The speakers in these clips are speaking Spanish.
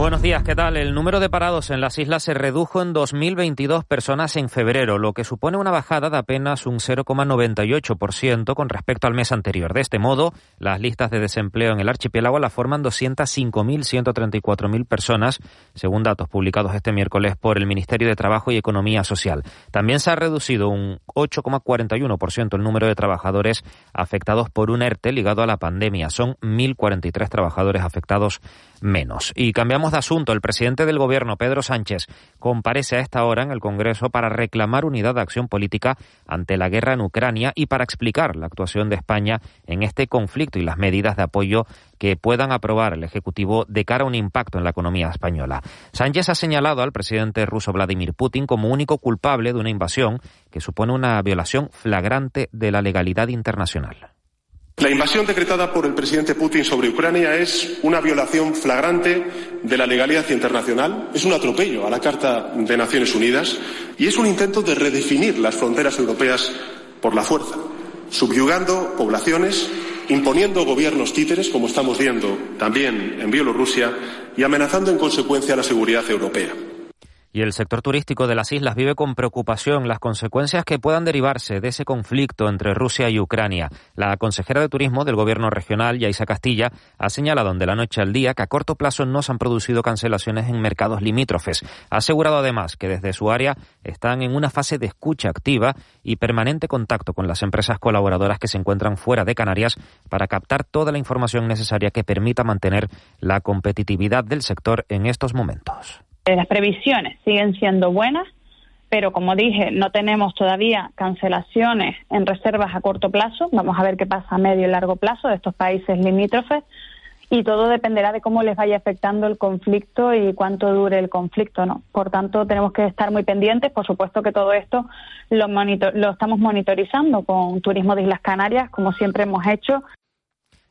Buenos días, ¿qué tal? El número de parados en las islas se redujo en 2.022 personas en febrero, lo que supone una bajada de apenas un 0,98% con respecto al mes anterior. De este modo, las listas de desempleo en el archipiélago la forman 205.134.000 personas, según datos publicados este miércoles por el Ministerio de Trabajo y Economía Social. También se ha reducido un 8,41% el número de trabajadores afectados por un ERTE ligado a la pandemia. Son 1.043 trabajadores afectados menos. Y cambiamos de asunto. El presidente del Gobierno, Pedro Sánchez, comparece a esta hora en el Congreso para reclamar unidad de acción política ante la guerra en Ucrania y para explicar la actuación de España en este conflicto y las medidas de apoyo que puedan aprobar el Ejecutivo de cara a un impacto en la economía española. Sánchez ha señalado al presidente ruso Vladimir Putin como único culpable de una invasión que supone una violación flagrante de la legalidad internacional. La invasión decretada por el presidente Putin sobre Ucrania es una violación flagrante de la legalidad internacional, es un atropello a la Carta de Naciones Unidas y es un intento de redefinir las fronteras europeas por la fuerza, subyugando poblaciones, imponiendo gobiernos títeres, como estamos viendo también en Bielorrusia, y amenazando en consecuencia la seguridad europea y el sector turístico de las islas vive con preocupación las consecuencias que puedan derivarse de ese conflicto entre Rusia y Ucrania. La consejera de Turismo del Gobierno regional, Yaisa Castilla, ha señalado de la noche al día que a corto plazo no se han producido cancelaciones en mercados limítrofes. Ha asegurado además que desde su área están en una fase de escucha activa y permanente contacto con las empresas colaboradoras que se encuentran fuera de Canarias para captar toda la información necesaria que permita mantener la competitividad del sector en estos momentos. Eh, las previsiones siguen siendo buenas, pero como dije, no tenemos todavía cancelaciones en reservas a corto plazo. Vamos a ver qué pasa a medio y largo plazo de estos países limítrofes y todo dependerá de cómo les vaya afectando el conflicto y cuánto dure el conflicto, ¿no? Por tanto, tenemos que estar muy pendientes. Por supuesto que todo esto lo, lo estamos monitorizando con Turismo de Islas Canarias, como siempre hemos hecho,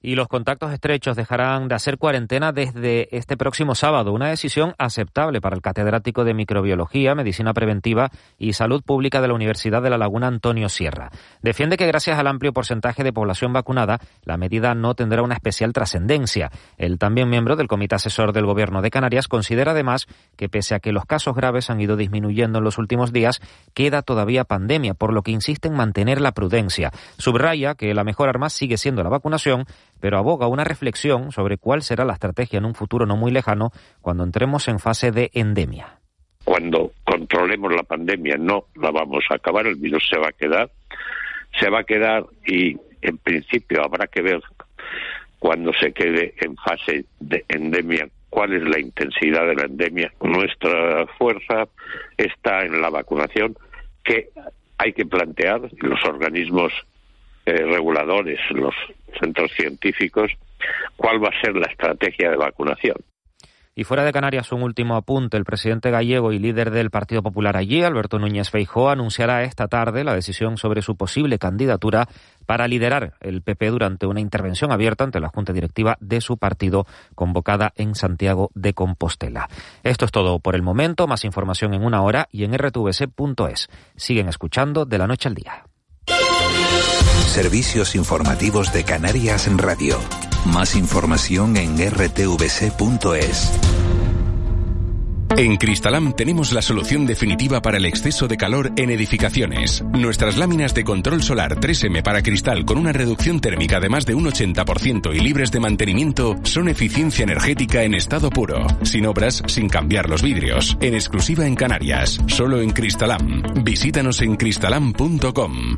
y los contactos estrechos dejarán de hacer cuarentena desde este próximo sábado, una decisión aceptable para el catedrático de Microbiología, Medicina Preventiva y Salud Pública de la Universidad de La Laguna, Antonio Sierra. Defiende que gracias al amplio porcentaje de población vacunada, la medida no tendrá una especial trascendencia. El también miembro del Comité Asesor del Gobierno de Canarias considera además que pese a que los casos graves han ido disminuyendo en los últimos días, queda todavía pandemia, por lo que insiste en mantener la prudencia. Subraya que la mejor arma sigue siendo la vacunación, pero aboga una reflexión sobre cuál será la estrategia en un futuro no muy lejano cuando entremos en fase de endemia. Cuando controlemos la pandemia no la vamos a acabar, el virus se va a quedar, se va a quedar y en principio habrá que ver cuando se quede en fase de endemia cuál es la intensidad de la endemia. Nuestra fuerza está en la vacunación que hay que plantear los organismos eh, reguladores, los centros científicos, cuál va a ser la estrategia de vacunación. Y fuera de Canarias, un último apunte. El presidente gallego y líder del Partido Popular allí, Alberto Núñez Feijóo, anunciará esta tarde la decisión sobre su posible candidatura para liderar el PP durante una intervención abierta ante la Junta Directiva de su partido convocada en Santiago de Compostela. Esto es todo por el momento. Más información en una hora y en rtvc.es. Siguen escuchando de la noche al día. Servicios informativos de Canarias en Radio. Más información en rtvc.es. En Cristalam tenemos la solución definitiva para el exceso de calor en edificaciones. Nuestras láminas de control solar 3M para cristal con una reducción térmica de más de un 80% y libres de mantenimiento son eficiencia energética en estado puro, sin obras, sin cambiar los vidrios, en exclusiva en Canarias, solo en Cristalam. Visítanos en cristalam.com.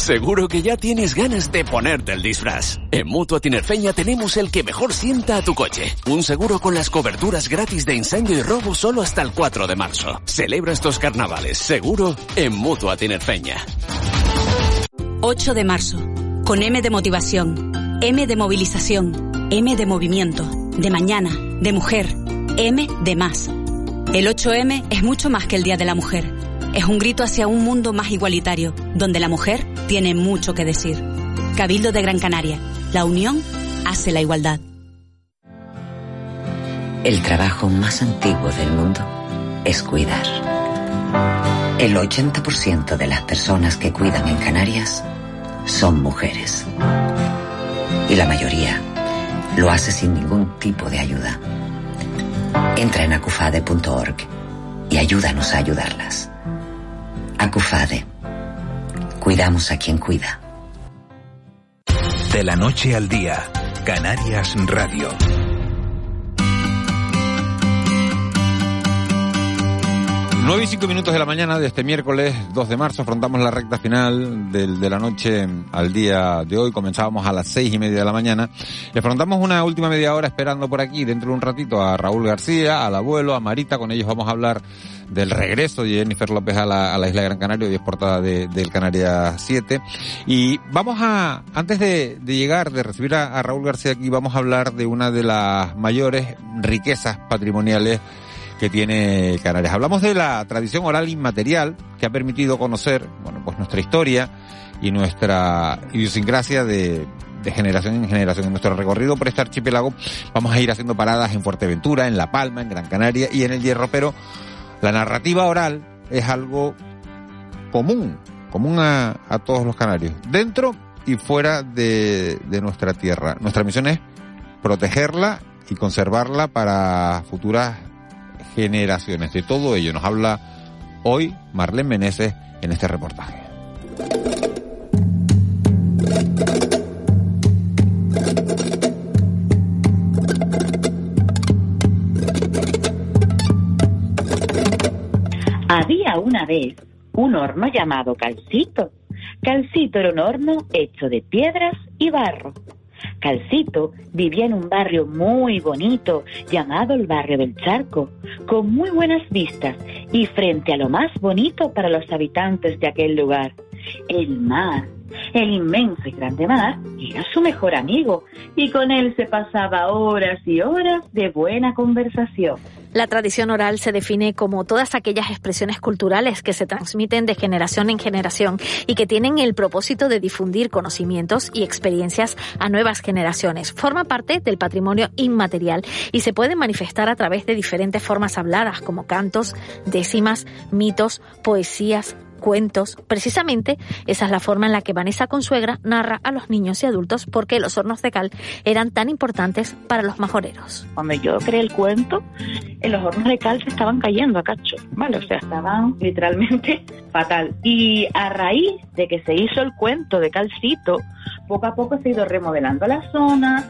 Seguro que ya tienes ganas de ponerte el disfraz. En Mutua Tinerfeña tenemos el que mejor sienta a tu coche. Un seguro con las coberturas gratis de incendio y robo solo hasta el 4 de marzo. Celebra estos carnavales seguro en Mutua Tinerfeña. 8 de marzo. Con M de motivación, M de movilización, M de movimiento, de mañana, de mujer, M de más. El 8M es mucho más que el Día de la Mujer Es un grito hacia un mundo más igualitario, donde la mujer tiene mucho que decir. Cabildo de Gran Canaria. La unión hace la igualdad. El trabajo más antiguo del mundo es cuidar. El 80% de las personas que cuidan en Canarias son mujeres. Y la mayoría lo hace sin ningún tipo de ayuda. Entra en acufade.org y ayúdanos a ayudarlas. Acufade. Cuidamos a quien cuida. De la noche al día, Canarias Radio. 9 y 5 minutos de la mañana de este miércoles 2 de marzo afrontamos la recta final del, de la noche al día de hoy. Comenzábamos a las 6 y media de la mañana y afrontamos una última media hora esperando por aquí dentro de un ratito a Raúl García, al abuelo, a Marita. Con ellos vamos a hablar del regreso de Jennifer López a la, a la isla de Gran Canaria, y es portada de, del Canaria 7. Y vamos a, antes de, de llegar, de recibir a, a Raúl García aquí, vamos a hablar de una de las mayores riquezas patrimoniales que tiene Canarias. Hablamos de la tradición oral inmaterial que ha permitido conocer, bueno, pues nuestra historia y nuestra idiosincrasia de, de generación en generación. En nuestro recorrido por este archipiélago vamos a ir haciendo paradas en Fuerteventura, en La Palma, en Gran Canaria y en el Hierro, pero la narrativa oral es algo común, común a, a todos los canarios, dentro y fuera de, de nuestra tierra. Nuestra misión es protegerla y conservarla para futuras generaciones. De todo ello nos habla hoy Marlene Meneses en este reportaje. Había una vez un horno llamado Calcito. Calcito era un horno hecho de piedras y barro. Calcito vivía en un barrio muy bonito llamado el barrio del Charco, con muy buenas vistas y frente a lo más bonito para los habitantes de aquel lugar, el mar. El inmenso y grande mar era su mejor amigo y con él se pasaba horas y horas de buena conversación. La tradición oral se define como todas aquellas expresiones culturales que se transmiten de generación en generación y que tienen el propósito de difundir conocimientos y experiencias a nuevas generaciones. Forma parte del patrimonio inmaterial y se puede manifestar a través de diferentes formas habladas como cantos, décimas, mitos, poesías, cuentos. Precisamente esa es la forma en la que Vanessa Consuegra narra a los niños y adultos por qué los hornos de cal eran tan importantes para los majoreros. Cuando yo creé el cuento, en los hornos de cal se estaban cayendo a cacho, ¿vale? O sea, estaban literalmente fatal. Y a raíz de que se hizo el cuento de Calcito, poco a poco se ha ido remodelando la zona,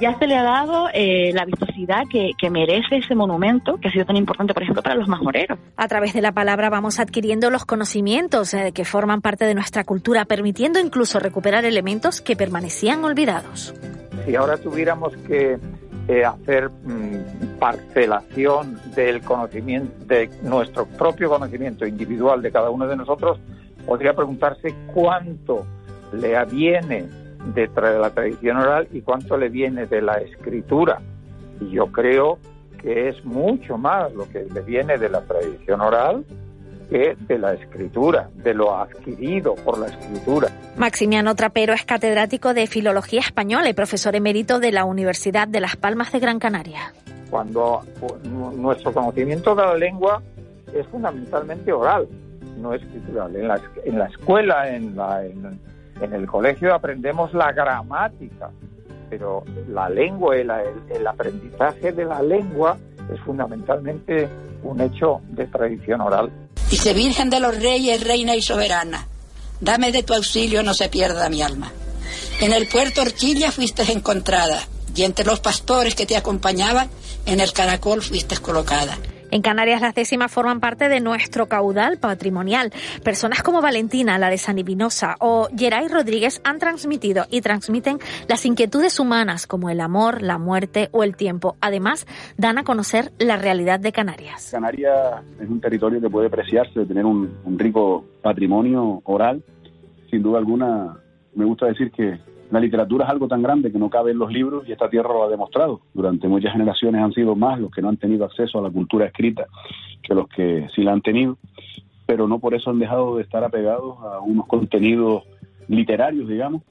ya se le ha dado eh, la vistosidad que, que, merece ese monumento que ha sido tan importante, por ejemplo, para los majoreros. A través de la palabra vamos adquiriendo los conocimientos eh, que forman parte de nuestra cultura, permitiendo incluso recuperar elementos que permanecían olvidados. Si ahora tuviéramos que eh, hacer mmm, parcelación del conocimiento, de nuestro propio conocimiento individual de cada uno de nosotros, podría preguntarse cuánto le aviene de la tradición oral y cuánto le viene de la escritura. Y yo creo que es mucho más lo que le viene de la tradición oral que de la escritura, de lo adquirido por la escritura. Maximiano Trapero es catedrático de Filología Española y profesor emérito de la Universidad de Las Palmas de Gran Canaria. Cuando nuestro conocimiento de la lengua es fundamentalmente oral, no escritural. En la, en la escuela, en la, en, en el colegio aprendemos la gramática, pero la lengua, el, el, aprendizaje de la lengua es fundamentalmente un hecho de tradición oral. Dice Virgen de los Reyes, Reina y Soberana, dame de tu auxilio, no se pierda mi alma. En el puerto Orquilla fuiste encontrada, y entre los pastores que te acompañaban, en el caracol fuiste colocada. En Canarias las décimas forman parte de nuestro caudal patrimonial. Personas como Valentina, la de Sanibinosa o Geray Rodríguez han transmitido y transmiten las inquietudes humanas como el amor, la muerte o el tiempo. Además, dan a conocer la realidad de Canarias. Canarias es un territorio que puede preciarse de tener un, un rico patrimonio oral. Sin duda alguna, me gusta decir que la literatura es algo tan grande que no cabe en los libros y esta tierra lo ha demostrado. Durante muchas generaciones han sido más los que no han tenido acceso a la cultura escrita que los que sí la han tenido. pero no por eso han dejado de estar apegados a unos contenidos literarios, digamos,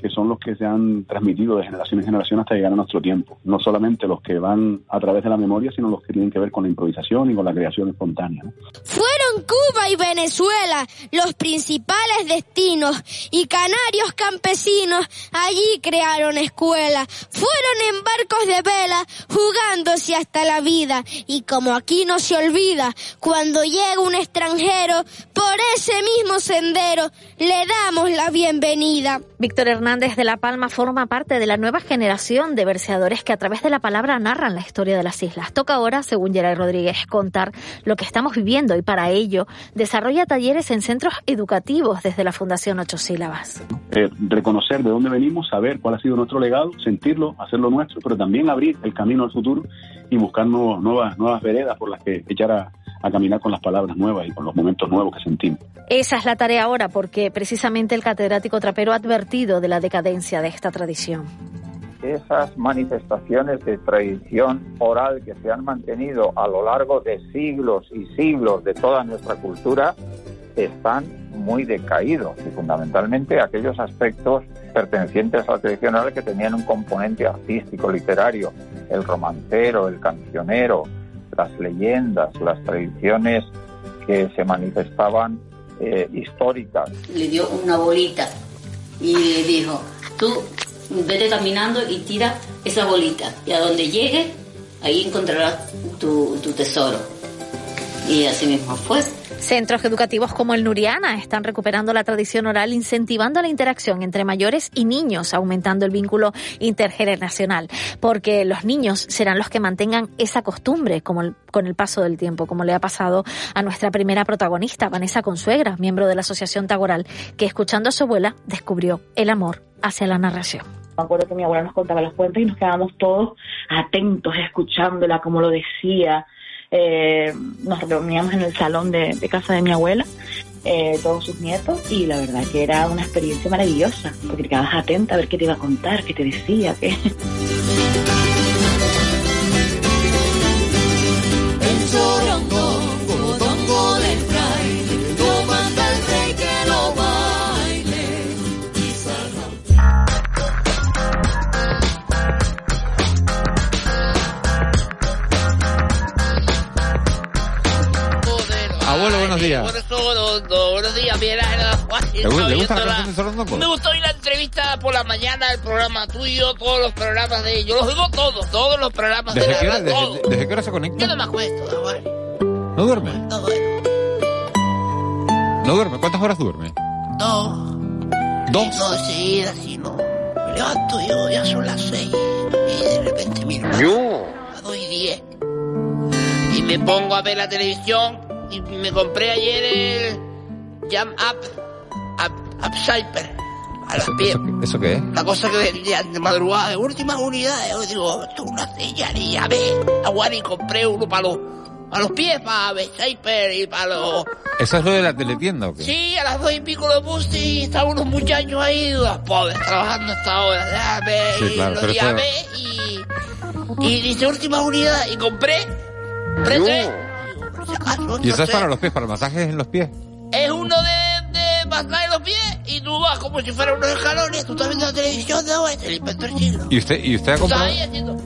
que son los que se han transmitido de generación en generación hasta llegar a nuestro tiempo. No solamente los que van a través de la memoria, sino los que tienen que ver con la improvisación y con la creación espontánea. Fueron Cuba y Venezuela los principales destinos y canarios campesinos allí crearon escuelas. Fueron en barcos de vela jugándose hasta la vida y como aquí no se olvida, cuando llega un extranjero por ese mismo sendero le damos la bienvenida. Víctor Hernández de La Palma forma parte de la nueva generación de verseadores que a través de la palabra narran la historia de las islas. Toca ahora, según Geray Rodríguez, contar lo que estamos viviendo y para ello desarrolla talleres en centros educativos desde la Fundación Ocho Sílabas. Eh, reconocer de dónde venimos, saber cuál ha sido nuestro legado, sentirlo, hacerlo nuestro, pero también abrir el camino al futuro y buscar nuevas, nuevas veredas por las que echar a, a caminar con las palabras nuevas y con los momentos nuevos que sentimos. Esa es la tarea ahora porque precisamente el catedrático trapero ha advertido de la decadencia de esta tradición. Esas manifestaciones de tradición oral que se han mantenido a lo largo de siglos y siglos de toda nuestra cultura están muy decaídos y fundamentalmente aquellos aspectos pertenecientes a la tradición oral que tenían un componente artístico, literario, el romancero, el cancionero, las leyendas, las tradiciones que se manifestaban eh, históricas. Le dio una bolita y le dijo, tú vete caminando y tira esa bolita y a donde llegue, ahí encontrarás tu, tu tesoro. Y así mismo fue. Centros educativos como el Nuriana están recuperando la tradición oral, incentivando la interacción entre mayores y niños, aumentando el vínculo intergeneracional, porque los niños serán los que mantengan esa costumbre como con el paso del tiempo, como le ha pasado a nuestra primera protagonista, Vanessa Consuegra, miembro de la Asociación Tagoral, que escuchando a su abuela descubrió el amor hacia la narración. Me acuerdo que mi abuela nos contaba los cuentos y nos quedábamos todos atentos, escuchándola, como lo decía, eh, nos reuníamos en el salón de, casa de mi abuela, eh, todos sus nietos, y la verdad que era una experiencia maravillosa, porque te quedabas atenta a ver qué te iba a contar, qué te decía, qué... buenos días. buenos días, bien. ¿Le, gusta la canción de Sorondongo? Me gustó oír la entrevista por la mañana, el programa tuyo, todos los programas de ellos. Los oigo todos, todos los programas ¿Desde de qué hora, la desde, desde, qué hora se conecta? Yo no me acuesto, ¿No duerme? No duerme. ¿No duerme? ¿Cuántas horas duerme? Dos. ¿Dos? No, seguida, si no. Me levanto yo, ya son las seis. Y de repente miro. Yo. A dos y diez. Y me pongo a ver la televisión y me compré ayer el Jam Up, Up, Up Cyper. A las pies. ¿Eso qué es? La cosa que vendía de madrugada, de últimas unidades. Yo digo, esto es una señalía, ve. Aguar y compré uno para los, para los pies, para ver Cyper y para los... ¿Eso es lo de la teletienda o qué? Sí, a las dos y pico lo puse y estaban unos muchachos ahí, los pobres, trabajando hasta ahora. Déjame, Sí, claro, y lo pero eso- llamé y... Y dice última unidad y compré. Compré tres. ¿Y eso es para los pies, para masajes en los pies? Es uno de, de masaje los pies y tú vas como si fuera unos escalones. Tú estás viendo la televisión de hoy, el inspector chino. ¿Y usted, y usted ha estás comprado? ahí haciendo...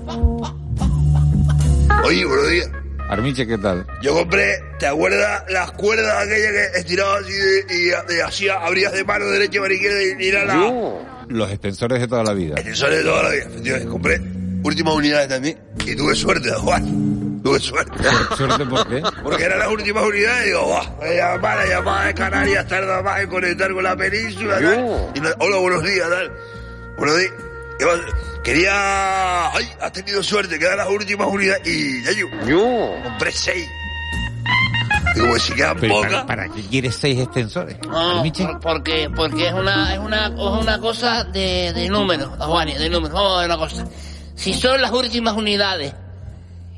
Oye, buenos días. Armiche, ¿qué tal? Yo compré, ¿te acuerdas las cuerdas aquellas que estirabas así de- y, y hacía, abrías de mano derecha para izquierda y era la... Los extensores de toda la vida. Extensores de toda la vida, efectivamente. Compré últimas unidades también y tuve suerte, Juan. Tuve suerte. ¿Suerte por qué? Porque eran las últimas unidades y digo, ¡buah! La llamada, la llamada de Canarias tarda más en conectar con la península. tal. Y no- hola, buenos días, tal. Buenos días. Quería... ¡Ay! Has tenido suerte, quedan las últimas unidades. Y ya yo. Compré seis. Digo, pues si quedan pocas. ¿para, para qué quieres seis extensores? No, por- porque, porque es una, es una, es una cosa de, de números, Juani, de números. Vamos a ver una cosa. Si son las últimas unidades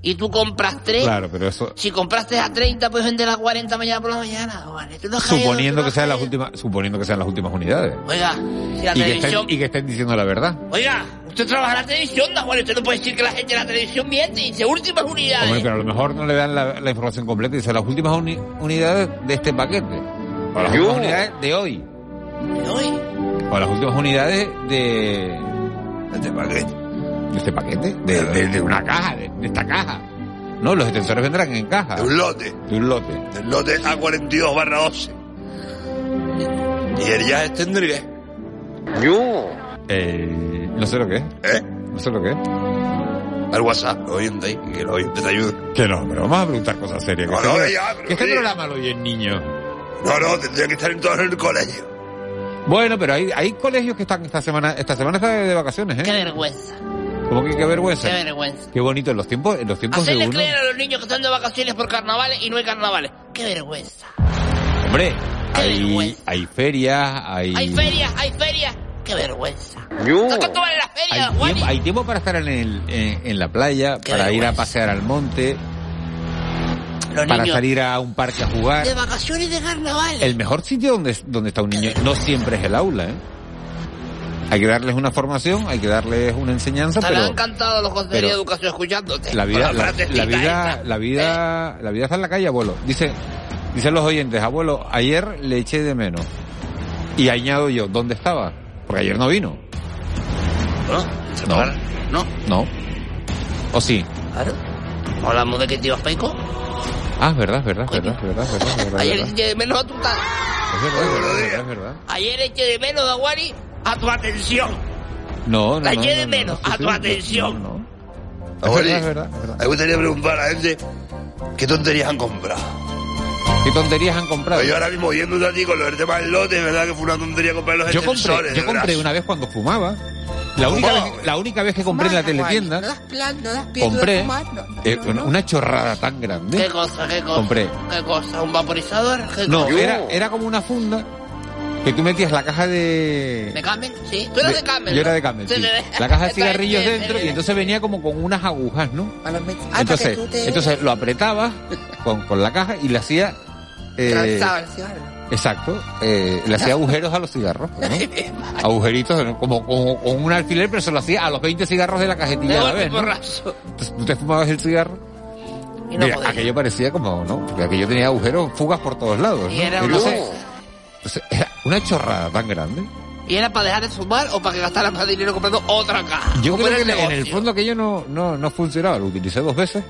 y tú compras tres, Claro, pero eso... si compraste a 30, puedes vender a 40 mañana por la mañana. Tú no caído, Suponiendo no que sean las últimas, suponiendo que sean las últimas unidades. Oiga, si la Y que, estén, televisión... y que estén diciendo la verdad. Oiga, Usted trabaja en la televisión, Juan, usted no puede decir que la gente de la televisión miente y dice últimas unidades. Hombre, pero a lo mejor no le dan la, la información completa. Dice las últimas uni- unidades de este paquete. O las últimas unidades de hoy. ¿De hoy? O las últimas unidades de... ¿De este paquete? ¿De este paquete? De, de- de una caja, de, de esta caja. No, los extensores vendrán en caja. De un lote. De un lote. Del lote A42 barra 12. Y el ya es tendría. Yo. Eh, no sé lo que es. ¿Eh? No sé lo que es. Al WhatsApp, los oyentes ahí, que los oyentes te ayuden. Que no, pero vamos a preguntar cosas serias. Que No, este, no, pro- ya, pero que este programa lo oyen niños. No, no, tendría que estar en todo el colegio. Bueno, pero hay, hay colegios que están esta semana, esta semana está de, de vacaciones, Qué ¿eh? vergüenza, Como que qué vergüenza. qué vergüenza. Qué bonito en los tiempos, en los tiempos de Hacerle uno. creer a los niños que están de vacaciones por carnavales y no hay carnavales. Qué vergüenza. Hombre, hay, hay ferias, hay, Hay ferias, hay ferias. Qué vergüenza. ¿Cuánto vale la feria, hay, Juan? tiempo, hay tiempo para estar en, el, en, en la playa, para ir a pasear al monte, Los para niños salir a un parque a jugar. de vacaciones de carnavales. El mejor sitio donde, donde está un niño no siempre es el aula, ¿eh? Hay que darles una formación, hay que darles una enseñanza, Estarán encantados los consejeros de educación escuchándote. la vida, la, frasecita la vida, esa. la vida, la vida está en la calle, abuelo. Dice, dicen los oyentes, abuelo, ayer le eché de menos. Y añado yo, ¿dónde estaba? Porque ayer no vino. ¿No? No. ¿No? No. ¿O sí? Claro. Hablamos de que te ibas peico. Ah, es verdad, es verdad, es verdad, es verdad, verdad, verdad, Ayer eché de menos a tu Es verdad, es verdad, es verdad. Ayer eché de menos, Daguari, a tu atención. No, no, La no, no, de no, menos, no, a tu sí, atención. no, no. Abueli, Es verdad, es verdad. Me gustaría preguntar a la gente qué tonterías han comprado. ¿Qué tonterías han comprado? Pues yo ahora mismo oyendo a ti con lo del tema del lote, es verdad que fue una tontería comprar los Yo extensores. compré, yo compré una vez cuando fumaba. La única, vez, la única vez que compré en la teletienda, No das plan, no das pie, compré no fumar, no. eh, una- una chorrada tan grande. ¿Qué cosa, qué cosa? Compré. ¿Qué cosa? ¿Un vaporizador? ¿Qué No, era, era como una funda que tú metías la caja de... ¿De Camel? Sí. Tú eras de, Camel. Yo era de Camel, Sí, sí. de- La caja de cigarrillos dentro y entonces venía como con unas agujas, ¿no? Ah, Entonces, te- entonces lo apretabas con, con la caja y le hacía... eh, el cigarro. exacto, eh, le hacía agujeros a los cigarros, ¿no? Agujeritos ¿no? como, con un alfiler, pero se lo hacía a los 20 cigarros de la cajetilla a la vez, ¿no? Entonces tú te fumabas el cigarro. Y no Mira, podías. aquello parecía como, ¿no? Porque aquello tenía agujeros, fugas por todos lados, ¿no? Y era entonces, entonces, era una chorrada tan grande. ¿Y era para dejar de fumar o para que gastaran más dinero comprando otra caja? Yo ¿Cómo creo que el en el fondo aquello no, no, no funcionaba, lo utilicé dos veces.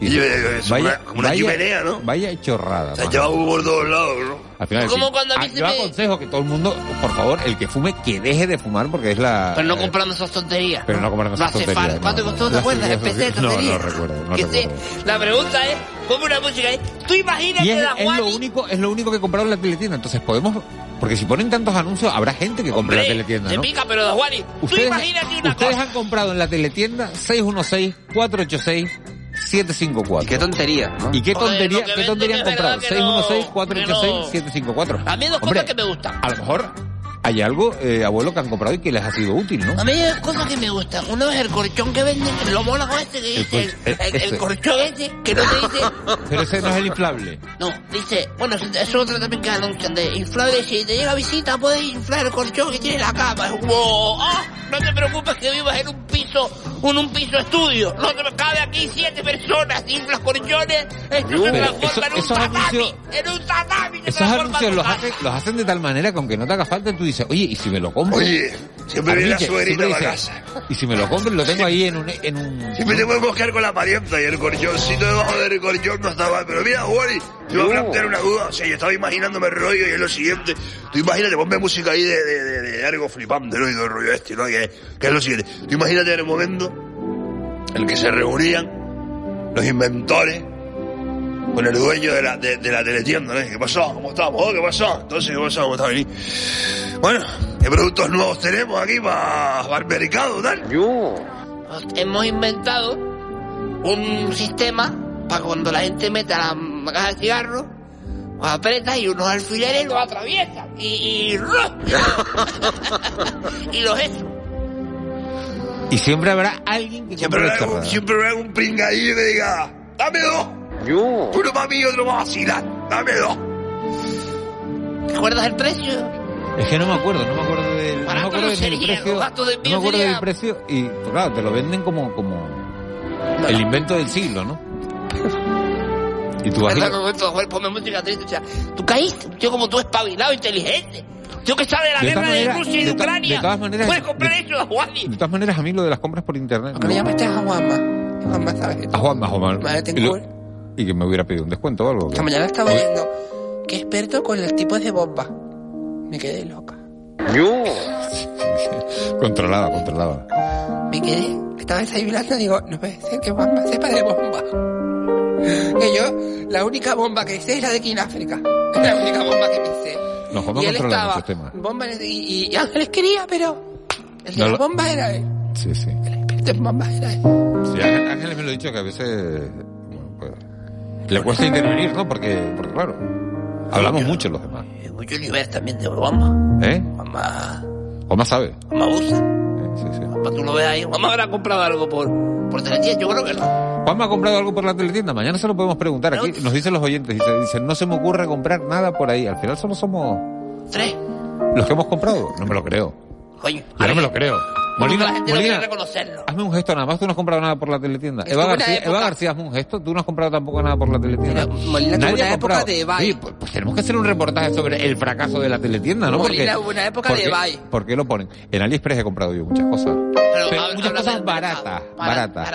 Y yo, eh, es una- como una chimenea, ¿no? Vaya chorrada. Se llevado humo por todos lados, ¿no? Al final, Como sí. cuando a mí Ah, se yo me- aconsejo que todo el mundo, por favor, el que fume, que deje de fumar porque es la... Pero no eh, comprando esas tonterías. Pero no comprando No esas hace tonterías, falta. ¿Cuánto no. costó? ¿Te Las acuerdas? tonterías Empecé son- No, tonterías. no recuerdo, no Que recuerdo. sí. La pregunta es, ponme una música ahí. Tú imagínate Y es, la es Juan lo único, es lo único que he comprado en la teletienda. Entonces podemos, porque si ponen tantos anuncios, habrá gente que compre en la teletienda, Te ¿no? pica, pero Juani, tú Ustedes, imagínate una ustedes cosa. han comprado en la teletienda 616-486-754. Qué tontería, ¿no? ¿Y qué tontería, que qué tontería han comprado? verdad que no, 616-486-754. A mí dos Hombre, cosas que me gustan. A lo mejor hay algo, eh, abuelo, que han comprado y que les ha sido útil, ¿no? A mí hay cosas que me gustan. Uno es el colchón que venden, lo mola con este que dice, el, eh, el- el ese. colchón ese, que no te dice, Pero ese no es el inflable. no, dice, bueno, eso es otro también que anuncian de inflable, si te llega visita puedes inflar el colchón que tiene la cama. Es como, ah, no te preocupes que vivas en un piso, en un piso estudio. No te cabe aquí siete personas, inflas colchones, esto se transforma en un tatami, en un Esos anuncios tu los hacen, los hacen de tal manera que aunque no te haga falta, tú oye, ¿y si me lo compro? Oye, siempre viene la suegrita para dice, casa. Y si me lo compro, lo tengo ahí en un... En un Siempre te podemos quedar con la parienta y el colchoncito debajo del colchón no está mal. Pero mira, Wally, te voy a plantear una duda. O sea, yo estaba imaginándome el rollo y es lo siguiente. Tú imagínate, ponme música ahí de, de, de, de algo flipante, ¿no? Y todo el rollo este, ¿no? Que, que es lo siguiente. Tú imagínate en el momento en el que se reunían los inventores con el dueño de la, de, de la teletienda, ¿no? ¿Qué pasó? ¿Cómo estamos? Oh, ¿Qué pasó? Entonces, ¿qué pasó? ¿Cómo está vení? Bueno, ¿qué productos nuevos tenemos aquí para el mercado, tal? Yo. Hemos inventado un sistema para cuando la gente mete la, caja de cigarros, lo aprieta y unos alfileres lo atraviesan. Y, y, y los eso. Y siempre habrá alguien que Siempre habrá, un, siempre habrá un pringadillo que diga, dame dos. Uno para mí y otro para vacilar. Dame dos. ¿Te acuerdas el precio? Es que no me acuerdo, no me acuerdo de... del, no me acuerdo no del sería, precio, de no me acuerdo sería- del precio y pues, claro, te lo venden como, como el invento del siglo, ¿no? Y tú vas el momento, ponme música triste. O sea, tú caíste, un tío como tú, espabilado, inteligente. Tío que sabe de la De guerra de Rusia y de de Ucrania. de todas maneras- Puedes comprar eso, Juani. de todas maneras a mí lo de las compras por internet. ¿Por qué le no- llamaste a Juanma? Juanma, ¿sabes? a Juanma, Juanma. Vale, te Y, que me hubiera pedido un descuento o algo. Esta mañana estaba oyendo que experto con los tipos de bomba. Me quedé loca. Controlada, controlada. Me quedé, estaba desayunando y digo, no puede ser que Juanma sepa de bomba. Que yo, la única bomba que sé es la de aquí en África. Es la única bomba que me sé. No, Juanma y él estaba, muchos temas. bomba y, y, y Ángeles quería, pero el de No la lo- bomba era él. Sí, sí. El de bomba era él. Sí, Ángel- Ángeles me lo ha dicho que a veces le cuesta intervenir, ¿no? Porque, porque claro, hablamos mucho los demás. Mucho nivel también de bomba. ¿Eh? Juanma, Juanma sabe. Juanma usa. Sí, sí. Juanma, tú lo ves ahí. Juanma habrá comprado algo por, por teletienda, yo creo que no. Juanma ha comprado algo por la teletienda. Mañana se lo podemos preguntar. Aquí nos dicen los oyentes. Dice, dicen, no se me ocurre comprar nada por ahí. Al final solo somos Tres. los que hemos comprado. No me lo creo. Coño. Yo no me lo creo. la Molina, gente Molina, reconocerlo. hazme un gesto nada más. Tú no has comprado nada por la teletienda. Eva una García, época- Eva García, hazme un gesto. Tú no has comprado tampoco nada por la teletienda. Molina tuvo Nadie una ha época de Ebay. Pues, pues tenemos que hacer un reportaje sobre el fracaso de la teletienda, ¿no? Molina Porque- hubo una época porque- de Ebay. ¿Por qué lo ponen? En AliExpress he comprado yo muchas cosas. Pero, Pero habla- muchas cosas baratas, baratas,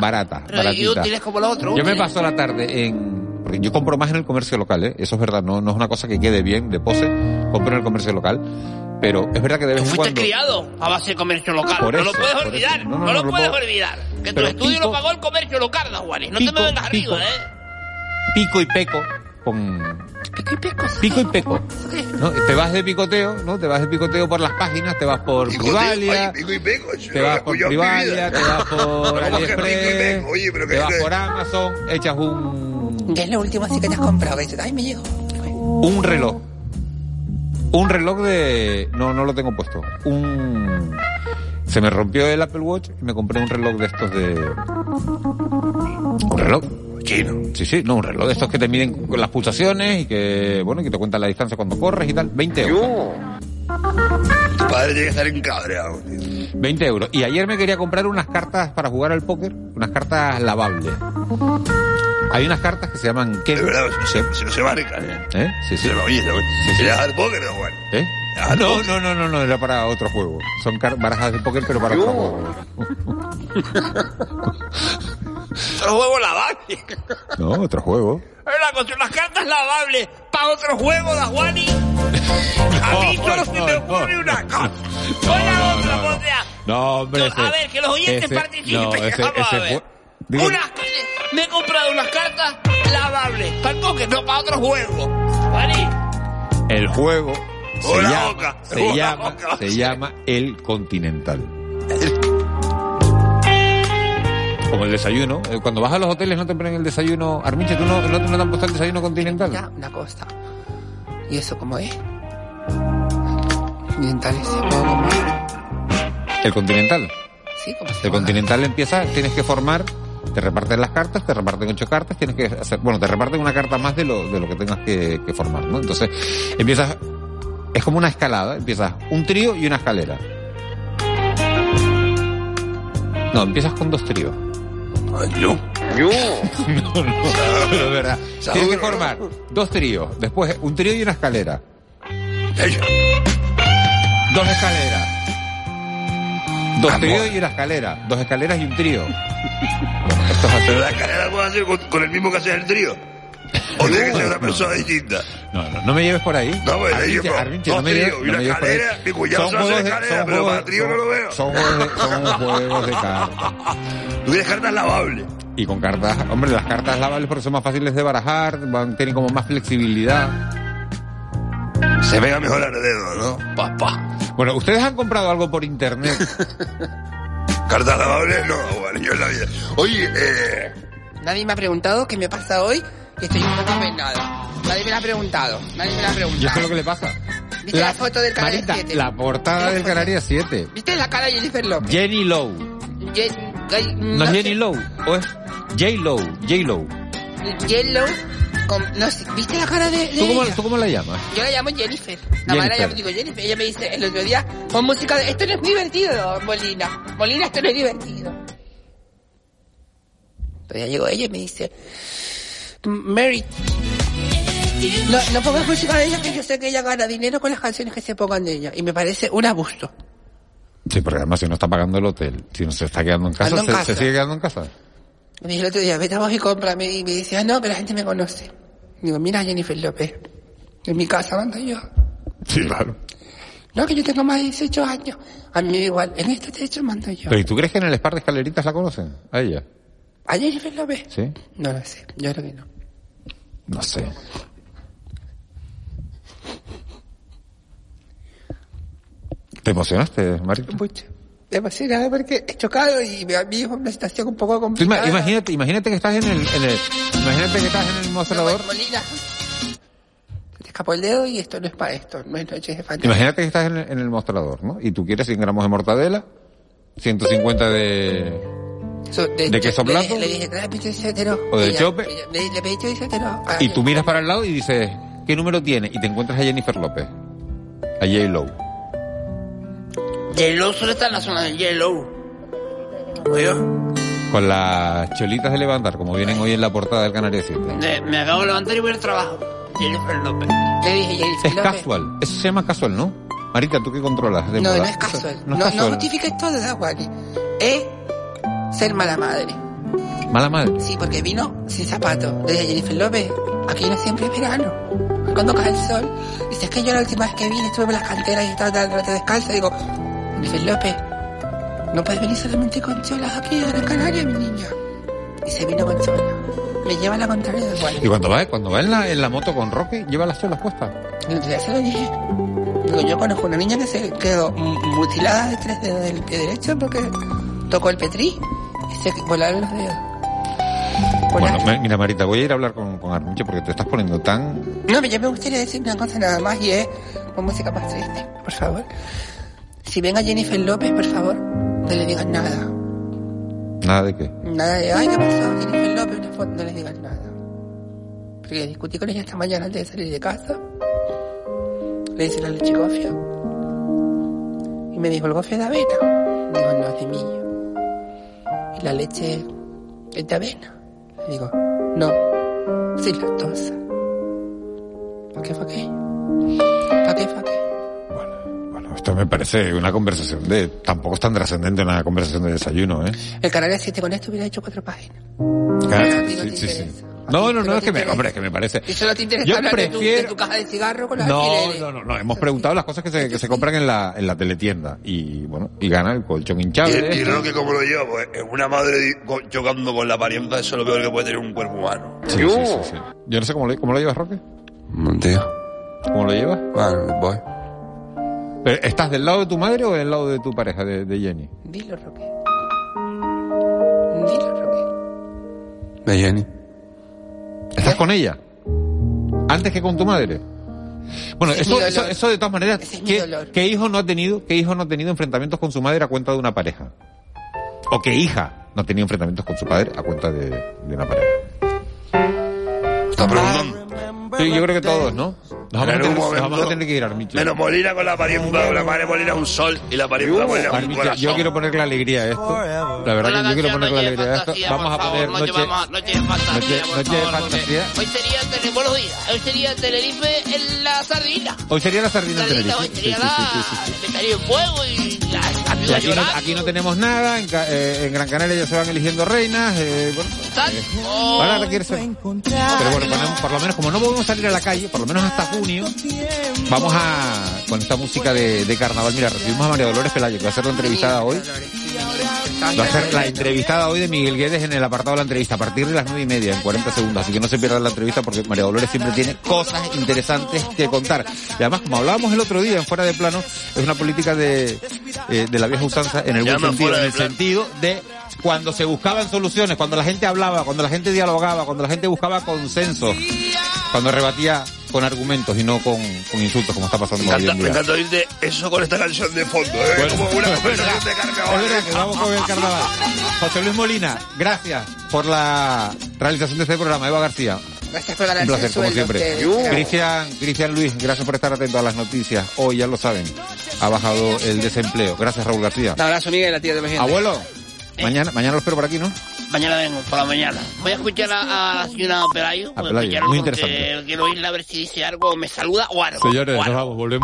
baratas, Pero y útiles como los otros. Yo me paso la tarde en... Porque yo compro más en el comercio local, ¿eh? Eso es verdad, no, no es una cosa que quede bien de pose. Compro en el comercio local. Pero es verdad que de vez en Fuiste cuando... criado a base de comercio local. Por no eso, lo puedes por olvidar. eso. No, No, no, lo no lo puedes olvidar. Que tu estudio pico- lo pagó el comercio local, Juanes. No pico- te me vengas pico- arriba, ¿eh? pico y peco con pico y peco pico y peco ¿no? te vas de picoteo no te vas de picoteo por las páginas te vas por Privalia pico y peco. te vas por Privalia te vas por ¿Cómo que pico y AliExpress peco? Oye, pero te que- vas que- por Amazon echas un ¿Qué es lo último así que te has comprado? Que dices, ay, me llegó. un reloj un reloj de no no lo tengo puesto. Un se me rompió el Apple Watch y me compré un reloj de estos de un reloj chino. Sí sí no un reloj de estos que te miden con las pulsaciones y que bueno que te cuentan la distancia cuando corres y tal. 20 euros. Tu padre tiene que estar encabreado. 20 euros. Y ayer me quería comprar unas cartas para jugar al póker unas cartas lavables hay unas cartas que se llaman De verdad, si no se, si no se marcan, ¿eh? ¿Eh? Sí, sí. Se lo oye, Sí, sí. ¿Se le da al póker o Juan? ¿Eh? Ah, no, no, no, no, no, era para otro juego. Son barajas de póker, pero para otro juego. Otro juego lavable. No, otro juego. Era contra unas cartas lavables para otro juego, da Juani. A mí solo se me ocurre una cosa. No la otra, o sea. No, hombre. a ver, que los oyentes participen. No, ese, Vamos a ver. Unas- me he comprado unas cartas lavables para el póker, no para otro juego. Juani. el juego se llama, boca. se llama, boca. se llama el Continental. Como el desayuno. Eh, Cuando vas a los hoteles no te ponen el desayuno. Arminche, ¿tú no, no, no te han puesto el desayuno continental? Ya, una cosa. ¿Y eso cómo es? Continental ese juego, ¿cómo es? El Continental. Sí, como El Continental empieza, tienes que formar, te reparten las cartas, te reparten ocho cartas, tienes que hacer, bueno, te reparten una carta más de lo, de lo que tengas que, que formar, ¿no? Entonces, empiezas, es como una escalada, empiezas un trío y una escalera. No, empiezas con dos tríos. No. No, no, pero es verdad. Tienes que formar dos tríos, después un trío y una escalera. Dos escaleras. Dos tríos y una escalera. Dos escaleras y un trío. Bueno, esto es así. Pero la escalera la puedo hacer con, con el mismo que hace el trío. O tiene que ser una persona distinta. No, no, no me lleves por ahí. No, pues, Arminche, yo, dos no me lleves, no una me lleves por ahí. mi cuñado Son hace escalera, son pero para de- trío no lo veo. Son juegos de, son juegos de cartas. Tú quieres cartas lavables. Y con cartas, hombre, las cartas lavables porque son más fáciles de barajar, van, tienen como más flexibilidad. Se pega mejor al dedo, ¿no? Papá. Bueno, ¿ustedes han comprado algo por internet? ¿Cartas lavables? No, bueno, yo en la vida. Oye, eh... Nadie me ha preguntado qué me pasa hoy y estoy un poco apenado. Nadie me lo ha preguntado. Nadie me lo ha ¿Y preguntado. eso es lo que le pasa? ¿Viste la, foto del canal Marita, 7? la portada del Canarias 7. ¿Viste la cara de Jennifer López? Jenny Low. Ye- ¿No es sé. Jenny Low? ¿O es J Low? J Low. Yellow. Con- no sé, ¿viste la cara de, de ¿Tú cómo, ella? ¿Tú cómo la llamas? Yo la llamo Jennifer. La madre la llamo, digo Jennifer. Ella me dice el otro día, con música de, esto no es muy divertido, Molina. Molina, esto no es divertido. Pero ya llegó ella y me dice, Mary, no, no pongas música de ella que yo sé que ella gana dinero con las canciones que se pongan de ella. Y me parece un abuso. Sí, porque además si no está pagando el hotel, si no se está quedando en casa, Ando en se, casa. se sigue quedando en casa. Me dijo el otro día, vete a vos y cómprame. Y me dice, ah, no, que la gente me conoce. Digo, mira Jennifer López. En mi casa mando yo. Sí, claro. No, que yo tengo más de 18 años. A mí igual. En este techo mando yo. Pero ¿y tú crees que en el Spar de Escaleritas la conocen? A ella. ¿A Jennifer López? Sí. No lo sé. Yo creo que no. No sé. ¿Te emocionaste, Marita? Mucho. Demasiado porque he chocado y me mi hijo en una situación un poco Tú complicada. imagínate, imagínate que estás en el, en el- imagínate que estás en el mostrador. Molina. Se te escapó el dedo y esto no es para esto. No es noche de fantasía. Imagínate que estás en el, en el mostrador, ¿no? Y tú quieres 100 gramos de mortadela, 150 de, So, ¿De queso le, blanco? Le, le dije, chorizo. ¿O de chope? Le, le pedí chorizo y tú miras para el lado y dices, ¿qué número tiene? Y te encuentras a Jennifer López, a J. Lowe. Yellow solo está en la zona de Yellow. Oye, Con las cholitas de levantar, como vienen hoy en la portada del Canarias 7. me, me acabo de levantar y voy al trabajo. Jennifer López. Le dije Jennifer Es López. casual, eso se llama casual, ¿no? Marita, ¿tú qué controlas de No, moda? no es casual. No No, es no, justifiques todo, da Wally. Es ser mala madre. Mala madre. Sí, porque vino sin zapatos. Le dije Jennifer López, aquí no siempre es verano. Cuando cae el sol. Dice, es que yo la última vez que vine estuve en las canteras y estaba rato descalzo. Digo, Jennifer López, no puedes venir solamente con cholas aquí a Gran Canaria, mi niña. Y se vino con cholas. Me lleva la contraria de Wally. Y cuando va, cuando va en la, en la moto con Roque, lleva las cholas puestas. Ya se lo dije. Digo, yo conozco una niña que se quedó mutilada de tres dedos del pie derecho porque tocó el petrí y se volaron los dedos. Bueno, mira Marita, voy a ir a hablar con, con porque te estás poniendo tan... No, yo me gustaría decir una cosa nada más y es con música más triste, por favor. Si venga Jennifer López, por favor, no le digan nada. Nada de qué. Nada de, ay, ¿qué pasó? Jennifer López, una foto, no le digan nada. Porque discutí con ella esta mañana antes de salir de casa. Le hice la leche gofio. Y me dijo, ¿el gofio es de avena? Digo, no, es de millo. ¿Y la leche es de avena? Le digo, no, sin lactosa. ¿Para qué fue qué? ¿Para qué fue qué? Esto me parece una conversación de... Tampoco es tan trascendente una conversación de desayuno, ¿eh? El canal 7 con esto hubiera hecho cuatro páginas. Claro, sí, sí, sí. No, no, no, no es que me, hombre, es que me parece... Y solo te interesa Yo hablar de, tu, de prefiero- tu caja de cigarro con los No, no, no, no, hemos preguntado las cosas que se, que se compran en la, en la teletienda y bueno, y gana el colchón hinchable. Y, y este. Roque, ¿cómo lo lleva? Pues una madre chocando con la parienta, eso es lo peor que puede tener un cuerpo humano. Sí, sí, sí, sí. Yo no sé cómo lo, cómo lo llevas, Roque. Tío. ¿Cómo lo llevas? Bueno, voy. Pero, ¿Estás del lado de tu madre o del lado de tu pareja, de, de Jenny? Dilo, Roque. Dilo, Roque. De Jenny. ¿Estás con ella? ¿Antes que con tu madre? Bueno, es eso, eso, eso de todas maneras, es ¿qué, hijo no ha tenido, qué hijo no ha tenido enfrentamientos con su madre a cuenta de una pareja? ¿O qué hija no ha tenido enfrentamientos con su padre a cuenta de, de una pareja? Está preguntando. Sí, yo creo que todos, ¿no? Nos vamos, a En tener, un nos vamos momento- a tener que ir, Armicho. Menos Molina con la parienta, la madre Molina es un sol y la parienta Molina un corazón. yo quiero ponerle alegría a esto. La verdad que yo quiero ponerle alegría a esto. Vamos a poner no noche, noche de fantasía, noche, de fantasía. Hoy sería Tenerife, buenos días. Hoy sería Tenerife en la sardina. Hoy sería la sardina en Tenerife. hoy sería la mecanismo en fuego y aquí, no, aquí no tenemos nada, en, eh, en Gran Canaria ya se van eligiendo reinas, eh, bueno, eh, ahora requiere ser- Pero bueno, ponemos- por lo menos como no podemos salir a la calle, por lo menos hasta junio, vamos a, con esta música de, de carnaval, mira, recibimos a María Dolores Pelayo, que va a ser la entrevistada hoy, va a ser la entrevistada hoy de Miguel Guedes en el apartado de la entrevista, a partir de las nueve y media, en 40 segundos, así que no se pierdan la entrevista porque María Dolores siempre tiene cosas interesantes que contar. Y además, como hablábamos el otro día en Fuera de Plano, es una política de, eh, de la vieja usanza en el buen sentido, en el sentido de cuando se buscaban soluciones, cuando la gente hablaba, cuando la gente dialogaba, cuando la gente buscaba consensos, cuando rebatía con argumentos y no con, con insultos, como está pasando Me hoy encanta, en me día. encanta oírte eso con esta canción de fondo, ¿eh? Bueno, Como una es conversación verdad, de carnaval. Es verdad que vamos con el carnaval. José Luis Molina, gracias por la realización de este programa. Eva García, Gracias por ganar Un placer, como siempre. Cristian, Cristian Luis, gracias por estar atento a las noticias. Hoy, ya lo saben, ha bajado el desempleo. Gracias, Raúl García. Un abrazo, Miguel, a ti de oyentes. Abuelo, mañana, mañana lo espero por aquí, ¿no? Mañana vengo, por la mañana. Voy a escuchar a, a la señora Pelayo. A Voy Pelayo, muy interesante. Quiero oírla a ver si dice algo, me saluda o algo. Señores, o nos vamos, volvemos.